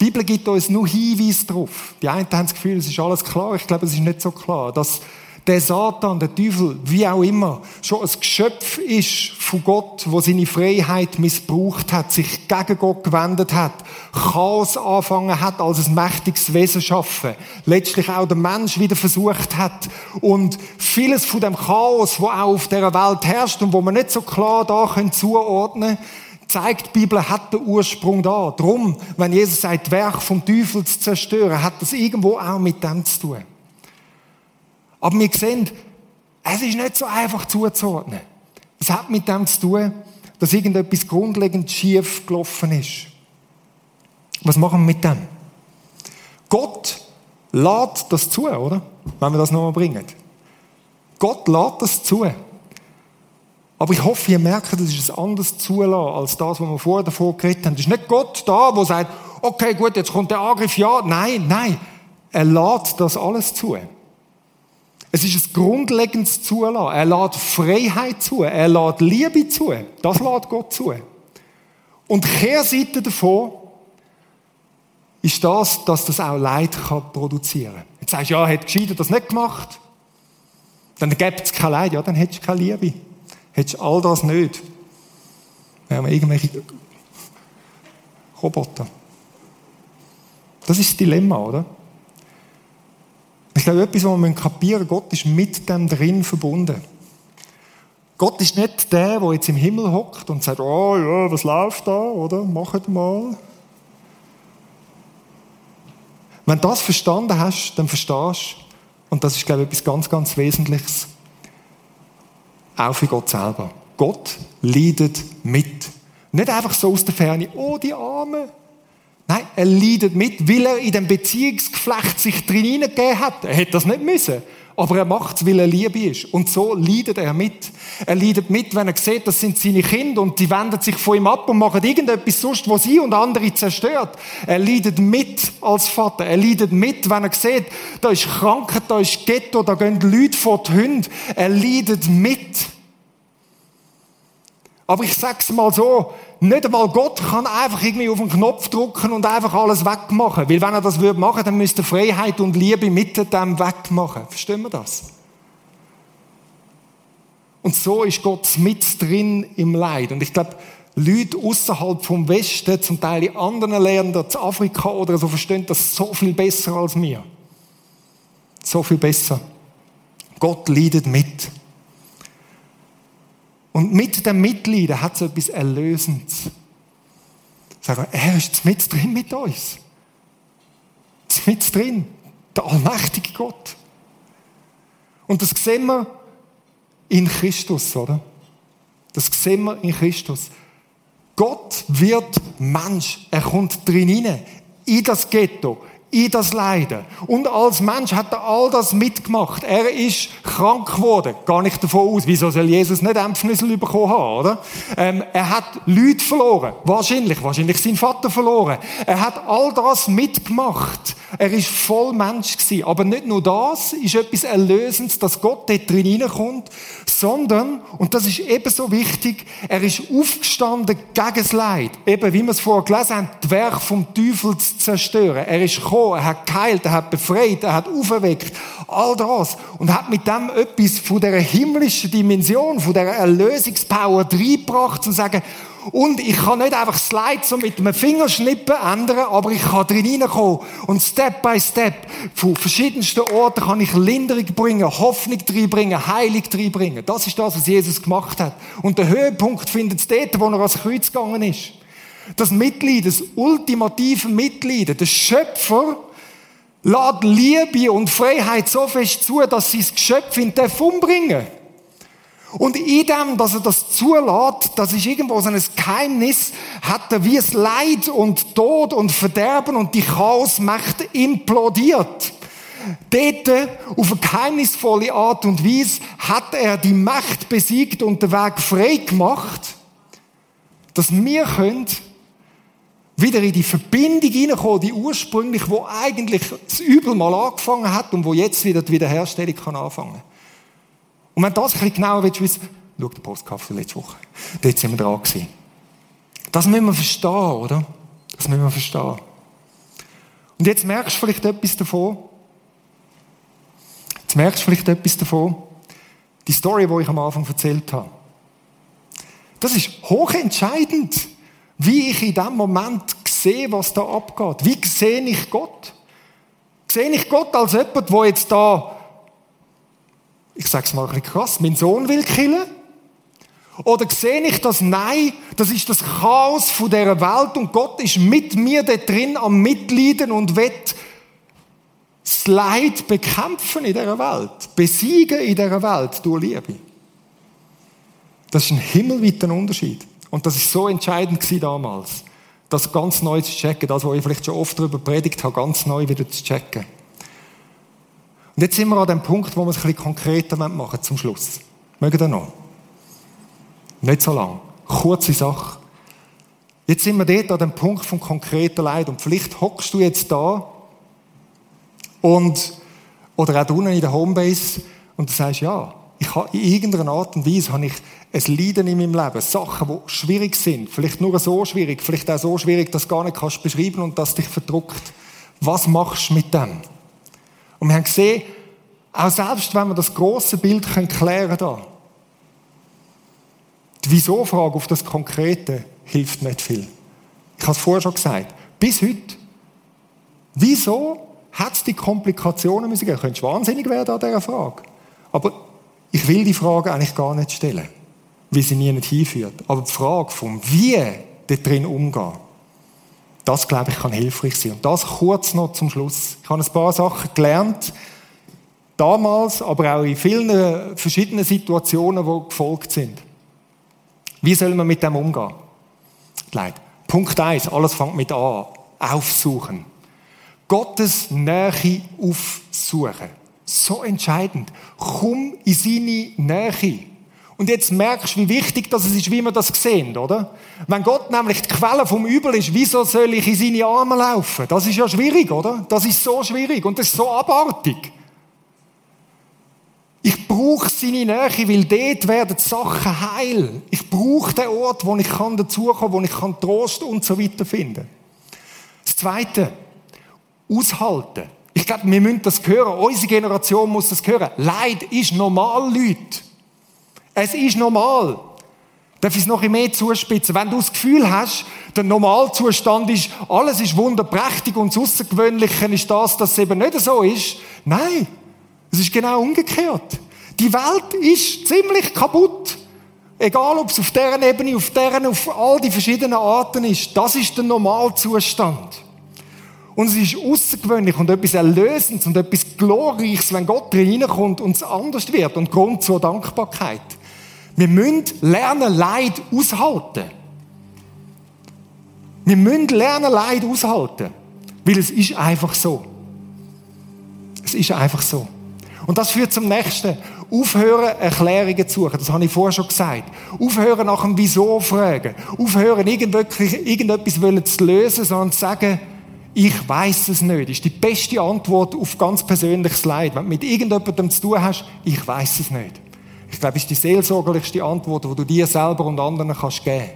Die Bibel gibt uns nur Hinweise darauf. Die einen haben das Gefühl, es ist alles klar. Ich glaube, es ist nicht so klar. Dass der Satan, der Teufel, wie auch immer, schon ein Geschöpf ist von Gott, wo seine Freiheit missbraucht hat, sich gegen Gott gewendet hat, Chaos angefangen hat, als ein mächtiges Wesen schaffen, letztlich auch der Mensch wieder versucht hat und vieles von dem Chaos, wo auch auf der Welt herrscht und wo man nicht so klar da können zuordnen zeigt, die Bibel hat den Ursprung da. Drum, wenn Jesus sagt, Werk vom Teufel zu zerstören, hat das irgendwo auch mit dem zu tun. Aber wir sehen, es ist nicht so einfach zuzuordnen. Es hat mit dem zu tun, dass irgendetwas grundlegend schief gelaufen ist. Was machen wir mit dem? Gott lädt das zu, oder? Wenn wir das nochmal bringen. Gott lädt das zu. Aber ich hoffe, ihr merkt, das ist ein anderes Zulassen als das, was wir vorher davor geredet haben. Es ist nicht Gott da, der sagt, okay, gut, jetzt kommt der Angriff, ja. Nein, nein. Er lädt das alles zu. Es ist ein grundlegendes Zulassen. Er lädt Freiheit zu. Er lädt Liebe zu. Das lädt Gott zu. Und Kehrseite davon ist das, dass das auch Leid kann produzieren kann. Jetzt sagst du, ja, hat gescheiter das nicht gemacht. Dann gibt es kein Leid. Ja, dann hättest du keine Liebe. Hättest du all das nicht. Wir haben irgendwelche Roboter. Das ist das Dilemma, oder? Ich glaube, etwas, was wir kapieren müssen, Gott ist mit dem drin verbunden. Gott ist nicht der, der jetzt im Himmel hockt und sagt, oh ja, was läuft da, oder? Macht mal. Wenn du das verstanden hast, dann verstehst du, und das ist, glaube ich, etwas ganz, ganz Wesentliches, auch für Gott selber. Gott leidet mit. Nicht einfach so aus der Ferne, oh, die Arme, Nein, er leidet mit, weil er in dem Beziehungsgeflecht sich drin hineingegeben hat. Er hätte das nicht müssen. Aber er macht es, weil er Liebe ist. Und so leidet er mit. Er leidet mit, wenn er sieht, das sind seine Kinder und die wenden sich von ihm ab und machen irgendetwas sonst, was sie und andere zerstört. Er leidet mit als Vater. Er leidet mit, wenn er sieht, da ist Krankheit, da ist Ghetto, da gehen Leute vor die Hunde. Er leidet mit. Aber ich sag's mal so, nicht einmal Gott kann einfach irgendwie auf den Knopf drücken und einfach alles wegmachen. Weil wenn er das würde machen, dann müsste Freiheit und Liebe mit dem wegmachen. Verstehen wir das? Und so ist Gott mit drin im Leid. Und ich glaube, Leute außerhalb vom Westen, zum Teil in anderen Ländern, zu Afrika oder so, verstehen das so viel besser als wir. So viel besser. Gott leidet mit. Und mit dem Mitleiden hat es etwas Erlösendes. Sagen, er ist mit drin mit uns. Mit drin. Der allmächtige Gott. Und das sehen wir in Christus, oder? Das sehen wir in Christus. Gott wird Mensch. Er kommt drin hinein. In das Ghetto in das Leiden. Und als Mensch hat er all das mitgemacht. Er ist krank geworden. Gar nicht davon aus. Wieso soll Jesus nicht Ämpfnüssel bekommen haben, oder? Ähm, er hat Leute verloren. Wahrscheinlich. Wahrscheinlich seinen Vater verloren. Er hat all das mitgemacht. Er ist voll Mensch gewesen. Aber nicht nur das ist etwas Erlösendes, dass Gott dort drin hineinkommt, sondern, und das ist ebenso wichtig, er ist aufgestanden gegen das Leid. Eben, wie wir es vorher gelesen haben, das Werk vom Teufel zu zerstören. Er ist gekommen, er hat geheilt, er hat befreit, er hat auferweckt, all das. Und hat mit dem etwas von der himmlischen Dimension, von der Erlösungspower reingebracht, zu sagen, Und ich kann nicht einfach Slides mit einem Fingerschnippen ändern, aber ich kann drin hineinkommen. Und Step by Step, von verschiedensten Orten kann ich Linderung bringen, Hoffnung reinbringen, Heilung reinbringen. Das ist das, was Jesus gemacht hat. Und der Höhepunkt findet es dort, wo er ans Kreuz gegangen ist. Das Mitleid, das ultimative Mitleid, der Schöpfer lädt Liebe und Freiheit so fest zu, dass sie das Geschöpf in den umbringen und in dem, dass er das zulässt, das ist irgendwo so ein Geheimnis, hat er wie es Leid und Tod und Verderben und die Chaosmächte implodiert. Dort, auf eine geheimnisvolle Art und Weise, hat er die Macht besiegt und den Weg frei gemacht, dass wir können wieder in die Verbindung hineinkommen, die ursprünglich, wo eigentlich das Übel mal angefangen hat und wo jetzt wieder die Wiederherstellung kann anfangen und wenn du das ein bisschen genauer willst schau den Postkaffe letzte Woche. Dort sind wir dran gewesen. Das müssen wir verstehen, oder? Das müssen wir verstehen. Und jetzt merkst du vielleicht etwas davon. Jetzt merkst du vielleicht etwas davon. Die Story, die ich am Anfang erzählt habe. Das ist hochentscheidend, wie ich in dem Moment sehe, was da abgeht. Wie sehe ich Gott? Sehe ich Gott als jemand, der jetzt da ich sage es mal ein bisschen krass, mein Sohn will killen? Oder sehe ich das? Nein, das ist das Chaos von dieser Welt und Gott ist mit mir da drin am Mitleiden und wird das Leid bekämpfen in dieser Welt, besiegen in dieser Welt durch Liebe. Das ist ein himmelweiter Unterschied. Und das ist so entscheidend damals, das ganz neu zu checken, das, was ich vielleicht schon oft darüber predigt habe, ganz neu wieder zu checken. Und jetzt sind wir an dem Punkt, wo wir es ein bisschen konkreter machen zum Schluss. Mögen ihr noch? Nicht so lang. Kurze Sache. Jetzt sind wir dort an dem Punkt vom konkreten Leid. Und vielleicht hockst du jetzt da und, oder auch unten in der Homebase und du sagst, ja, ich habe in irgendeiner Art und Weise habe ich ein Leiden in meinem Leben. Sachen, die schwierig sind. Vielleicht nur so schwierig, vielleicht auch so schwierig, dass du gar nicht kannst beschreiben und das dich verdruckt. Was machst du mit dem? Und wir haben gesehen, auch selbst wenn wir das große Bild können klären da, die Wieso-Frage auf das Konkrete hilft nicht viel. Ich habe es vorher schon gesagt. Bis heute. Wieso hat es die Komplikationen müssen geben? Du könntest wahnsinnig werden an dieser Frage. Aber ich will die Frage eigentlich gar nicht stellen, wie sie nie nicht hinführt. Aber die Frage vom Wie dort drin umgehen, das, glaube ich, kann hilfreich sein. Und das kurz noch zum Schluss. Ich habe ein paar Sachen gelernt, damals, aber auch in vielen verschiedenen Situationen, die gefolgt sind. Wie soll man mit dem umgehen? Leid. Punkt eins: alles fängt mit an. Aufsuchen. Gottes Nähe aufsuchen. So entscheidend. Komm in seine Nähe. Und jetzt merkst du, wie wichtig das ist, wie wir das sehen, oder? Wenn Gott nämlich die Quelle vom Übel ist, wieso soll ich in seine Arme laufen? Das ist ja schwierig, oder? Das ist so schwierig und das ist so abartig. Ich brauche seine Nähe, weil dort werden die Sachen heil. Ich brauche den Ort, wo ich kann dazukommen, wo ich kann Trost und so weiter finden. Das Zweite, aushalten. Ich glaube, wir müssen das hören. Unsere Generation muss das hören. Leid ist normal, Leute. Es ist normal. Darf ich es noch mehr zuspitzen? Wenn du das Gefühl hast, der Normalzustand ist, alles ist wunderprächtig und das Außergewöhnliche ist das, dass es eben nicht so ist. Nein. Es ist genau umgekehrt. Die Welt ist ziemlich kaputt. Egal, ob es auf deren Ebene, auf deren, auf all die verschiedenen Arten ist. Das ist der Normalzustand. Und es ist außergewöhnlich und etwas Erlösendes und etwas Glorreiches, wenn Gott reinkommt und es anders wird und Grund zur Dankbarkeit. Wir müssen lernen, Leid aushalten. Wir müssen lernen, Leid aushalten. Weil es ist einfach so. Es ist einfach so. Und das führt zum nächsten. Aufhören, Erklärungen zu suchen. Das habe ich vorher schon gesagt. Aufhören nach dem Wieso fragen. Aufhören, irgendetwas zu lösen, sondern zu sagen, ich weiß es nicht. Das ist die beste Antwort auf ganz persönliches Leid. Wenn du mit irgendjemandem zu tun hast, ich weiß es nicht. Ich glaube, das ist die seelsorgerlichste Antwort, die du dir selber und anderen kannst geben.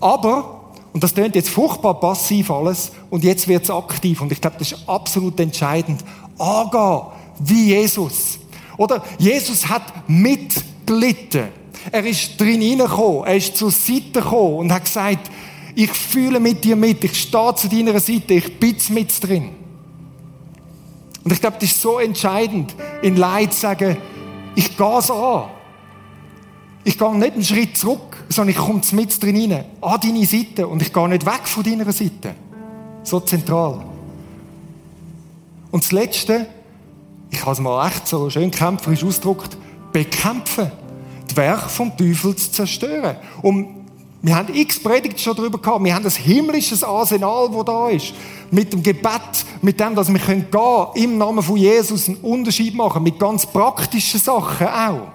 Aber, und das klingt jetzt furchtbar passiv alles, und jetzt wird es aktiv, und ich glaube, das ist absolut entscheidend, angehen wie Jesus. Oder Jesus hat mitgelitten. Er ist drin hineingekommen, er ist zur Seite gekommen und hat gesagt, ich fühle mit dir mit, ich stehe zu deiner Seite, ich bin mit drin. Und ich glaube, das ist so entscheidend, in Leid zu sagen, ich gehe es an. Ich gehe nicht einen Schritt zurück, sondern ich komme mit drin rein, an deine Seite und ich gehe nicht weg von deiner Seite. So zentral. Und das Letzte, ich habe es mal echt so schön kämpferisch ausgedrückt, bekämpfen. Das Werk vom Teufel zu zerstören. Und wir haben x Predigten schon darüber gehabt. Wir haben das himmlisches Arsenal, wo da ist. Mit dem Gebet, mit dem, dass wir können gehen, im Namen von Jesus einen Unterschied machen, mit ganz praktischen Sachen auch.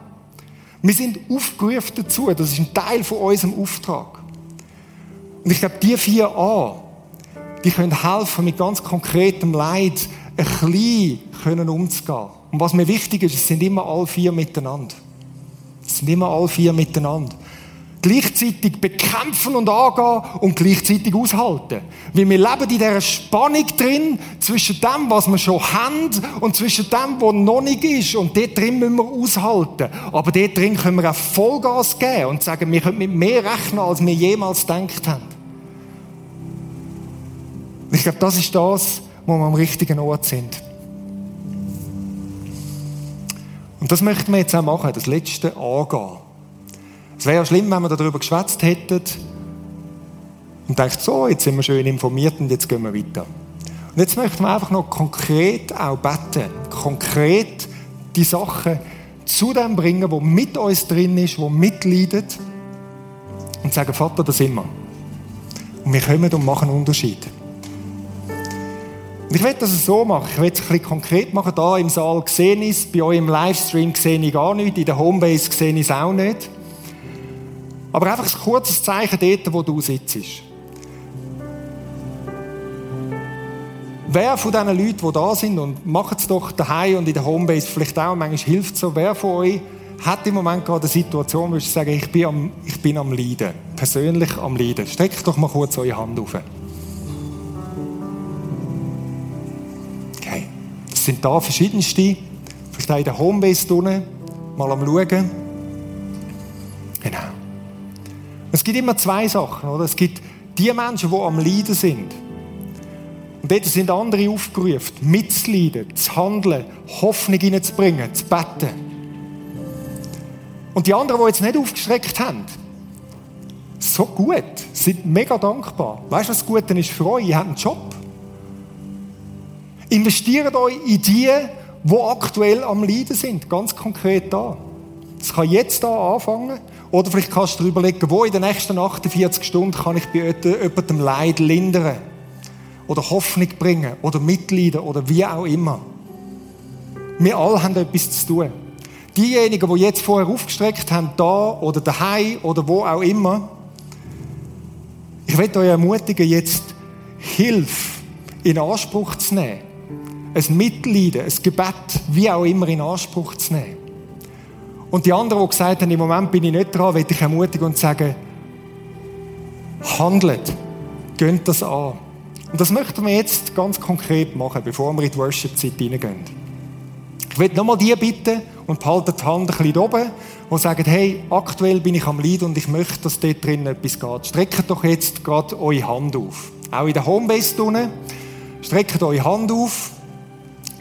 Wir sind aufgerufen dazu. Das ist ein Teil von unserem Auftrag. Und ich glaube, die vier A, die können helfen, mit ganz konkretem Leid ein bisschen können umzugehen. Und was mir wichtig ist, es sind immer alle vier miteinander. Es sind immer alle vier miteinander. Gleichzeitig bekämpfen und angehen und gleichzeitig aushalten. Weil wir leben in dieser Spannung drin zwischen dem, was wir schon haben und zwischen dem, was noch nicht ist. Und dort drin müssen wir aushalten. Aber dort drin können wir auch Vollgas geben und sagen, wir können mit mehr rechnen, als wir jemals gedacht haben. Ich glaube, das ist das, wo wir am richtigen Ort sind. Und das möchten wir jetzt auch machen, das letzte angehen. Es wäre ja schlimm, wenn wir darüber geschwätzt hätten und denkt, so, jetzt sind wir schön informiert und jetzt gehen wir weiter. Und jetzt möchten wir einfach noch konkret auch beten, konkret die Sachen zu dem bringen, wo mit uns drin ist, wo mitleidet und sagen, Vater, das sind wir. Und wir kommen und machen einen Unterschied. Und ich will das so machen. Ich will es ein bisschen konkret machen. Da im Saal sehe ich es. Bei euch im Livestream sehe ich gar nicht. In der Homebase sehe ich es auch nicht. Aber einfach ein kurzes Zeichen dort, wo du sitzt. Wer von diesen Leuten, die da sind, und macht es doch daheim und in der Homebase vielleicht auch, manchmal hilft so, wer von euch hat im Moment gerade eine Situation, wo ich sage, ich bin am, ich bin am Leiden. Persönlich am Leiden. Streckt doch mal kurz eure Hand auf. Es sind da verschiedenste, vielleicht auch in der Homebase drinnen, mal am Schauen. Genau. Es gibt immer zwei Sachen, oder? Es gibt die Menschen, die am Leiden sind. Und dort sind andere aufgerufen, mitzuleiden, zu handeln, Hoffnung hineinzubringen, zu beten. Und die anderen, die jetzt nicht aufgestreckt haben, so gut, sind mega dankbar. Weißt du, was das ist für euch? Ihr habt einen Job. Investiert euch in die, die aktuell am Leiden sind. Ganz konkret da. Das kann jetzt da anfangen. Oder vielleicht kannst du dir überlegen, wo in den nächsten 48 Stunden kann ich bei jemandem Leid lindern. Oder Hoffnung bringen. Oder mitleiden. Oder wie auch immer. Wir alle haben etwas zu tun. Diejenigen, die jetzt vorher aufgestreckt haben, da oder daheim oder wo auch immer, ich möchte euch ermutigen, jetzt Hilfe in Anspruch zu nehmen ein Mitleiden, ein Gebet, wie auch immer, in Anspruch zu nehmen. Und die anderen, die gesagt haben, im Moment bin ich nicht dran, will ich ermutigen und sagen, handelt, gönnt das an. Und das möchten wir jetzt ganz konkret machen, bevor wir in die Worship-Zeit hineingehen. Ich will nochmal die bitten und behalten die Hand ein bisschen oben und sagen, hey, aktuell bin ich am Leid und ich möchte, dass dort drin etwas geht. Streckt doch jetzt gerade eure Hand auf. Auch in der Homebase drinnen. Streckt eure Hand auf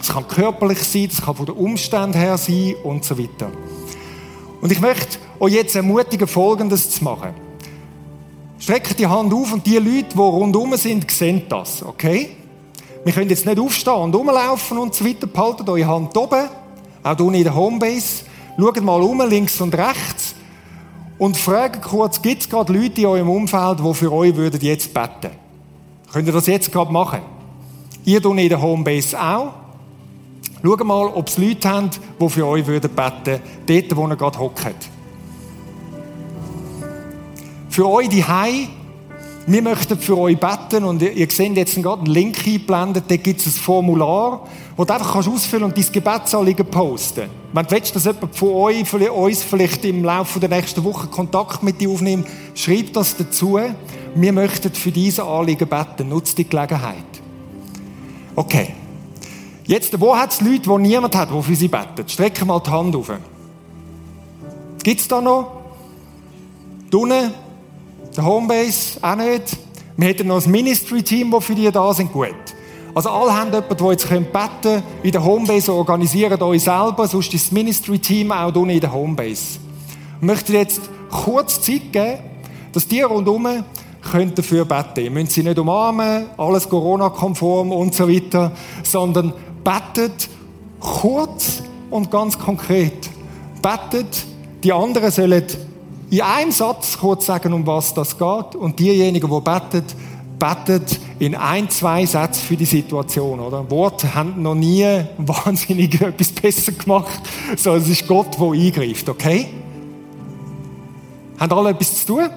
es kann körperlich sein, es kann von den Umständen her sein und so weiter. Und ich möchte euch jetzt ermutigen, Folgendes zu machen. Streckt die Hand auf und die Leute, die rundherum sind, sehen das, okay? Wir können jetzt nicht aufstehen und rumlaufen und so weiter. Behaltet eure Hand oben, auch hier in der Homebase. Schaut mal um, links und rechts. Und fragt kurz, gibt es gerade Leute in eurem Umfeld, die für euch würden jetzt beten? Könnt ihr das jetzt gerade machen? Ihr tun in der Homebase auch. Schau mal, ob es Leute haben, die für euch beten würden, dort, wo ihr gerade hockt. Für euch die Hai, wir möchten für euch beten und ihr seht jetzt gerade einen Link eingeblendet, da gibt es ein Formular, wo du einfach ausfüllen und dein Gebetsanliegen posten. Wenn du willst, dass jemand von euch, von uns vielleicht im Laufe der nächsten Woche Kontakt mit dir aufnimmt, schreib das dazu. Wir möchten für diese Anliegen beten. Nutzt die Gelegenheit. Okay. Jetzt, wo hat es Leute, die niemand hat, der für sie betet? Strecken mal die Hand auf. Gibt es da noch? Unten, der Homebase, auch nicht. Wir hätten noch ein Ministry-Team, das für die da sind, gut. Also alle haben jemanden, der jetzt beten können. In der Homebase organisieren euch selber, sonst ist das Ministry-Team auch unten in der Homebase. Ich möchte jetzt kurz Zeit geben, dass die rundherum könnt dafür beten. Ihr müsst sie nicht umarmen, alles Corona-konform und so weiter, sondern betet kurz und ganz konkret. Betet, die anderen sollen in einem Satz kurz sagen, um was das geht, und diejenigen, die beten, betet in ein, zwei Sätzen für die Situation, oder? Worte haben noch nie wahnsinnig etwas besser gemacht, sondern es ist Gott, der eingreift, okay? Haben alle etwas zu tun?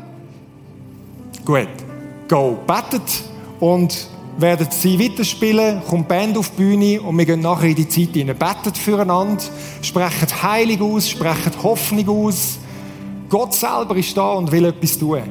Gut. Go. Betet und werden sie weiterspielen, kommt die Band auf die Bühne und wir gehen nachher in die Zeit hinein. Betet füreinander, sprechen Heilig aus, sprechen Hoffnung aus. Gott selber ist da und will etwas tun.